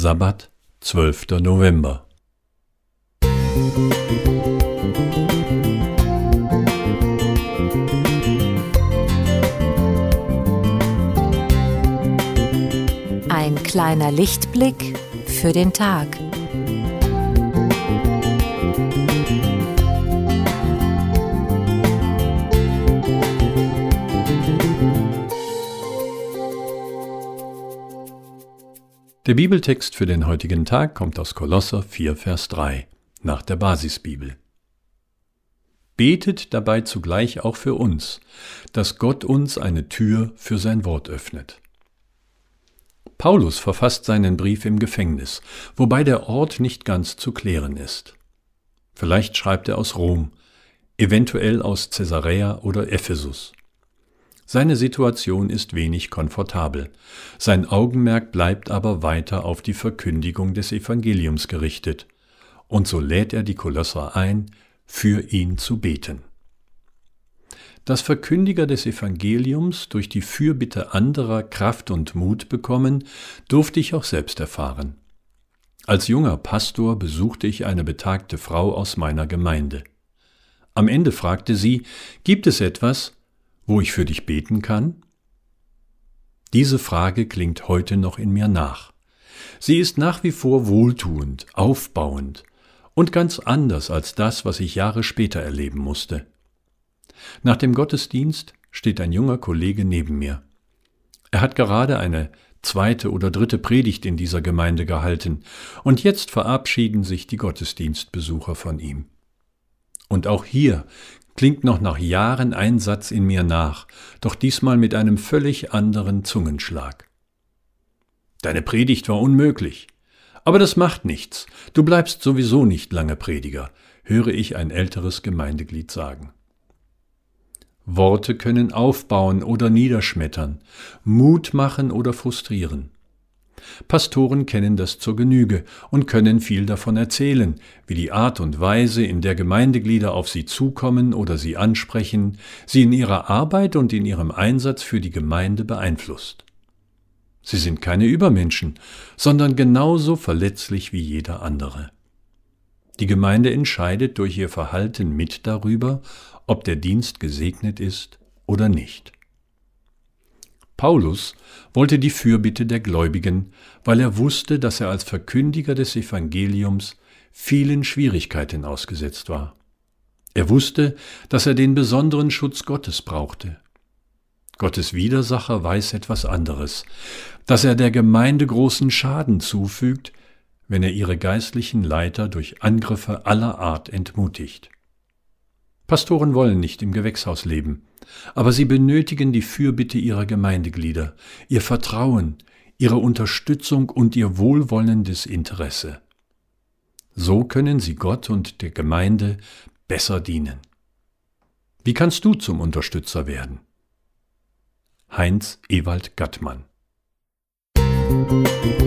Sabbat, 12. November. Ein kleiner Lichtblick für den Tag. Der Bibeltext für den heutigen Tag kommt aus Kolosser 4, Vers 3 nach der Basisbibel. Betet dabei zugleich auch für uns, dass Gott uns eine Tür für sein Wort öffnet. Paulus verfasst seinen Brief im Gefängnis, wobei der Ort nicht ganz zu klären ist. Vielleicht schreibt er aus Rom, eventuell aus Caesarea oder Ephesus. Seine Situation ist wenig komfortabel. Sein Augenmerk bleibt aber weiter auf die Verkündigung des Evangeliums gerichtet. Und so lädt er die Kolosser ein, für ihn zu beten. Dass Verkündiger des Evangeliums durch die Fürbitte anderer Kraft und Mut bekommen, durfte ich auch selbst erfahren. Als junger Pastor besuchte ich eine betagte Frau aus meiner Gemeinde. Am Ende fragte sie, gibt es etwas, wo ich für dich beten kann? Diese Frage klingt heute noch in mir nach. Sie ist nach wie vor wohltuend, aufbauend und ganz anders als das, was ich Jahre später erleben musste. Nach dem Gottesdienst steht ein junger Kollege neben mir. Er hat gerade eine zweite oder dritte Predigt in dieser Gemeinde gehalten, und jetzt verabschieden sich die Gottesdienstbesucher von ihm. Und auch hier klingt noch nach Jahren ein Satz in mir nach, doch diesmal mit einem völlig anderen Zungenschlag. Deine Predigt war unmöglich. Aber das macht nichts. Du bleibst sowieso nicht lange Prediger, höre ich ein älteres Gemeindeglied sagen. Worte können aufbauen oder niederschmettern, Mut machen oder frustrieren. Pastoren kennen das zur Genüge und können viel davon erzählen, wie die Art und Weise, in der Gemeindeglieder auf sie zukommen oder sie ansprechen, sie in ihrer Arbeit und in ihrem Einsatz für die Gemeinde beeinflusst. Sie sind keine Übermenschen, sondern genauso verletzlich wie jeder andere. Die Gemeinde entscheidet durch ihr Verhalten mit darüber, ob der Dienst gesegnet ist oder nicht. Paulus wollte die Fürbitte der Gläubigen, weil er wusste, dass er als Verkündiger des Evangeliums vielen Schwierigkeiten ausgesetzt war. Er wusste, dass er den besonderen Schutz Gottes brauchte. Gottes Widersacher weiß etwas anderes, dass er der Gemeinde großen Schaden zufügt, wenn er ihre geistlichen Leiter durch Angriffe aller Art entmutigt. Pastoren wollen nicht im Gewächshaus leben, aber sie benötigen die Fürbitte ihrer Gemeindeglieder, ihr Vertrauen, ihre Unterstützung und ihr wohlwollendes Interesse. So können sie Gott und der Gemeinde besser dienen. Wie kannst du zum Unterstützer werden? Heinz Ewald Gattmann Musik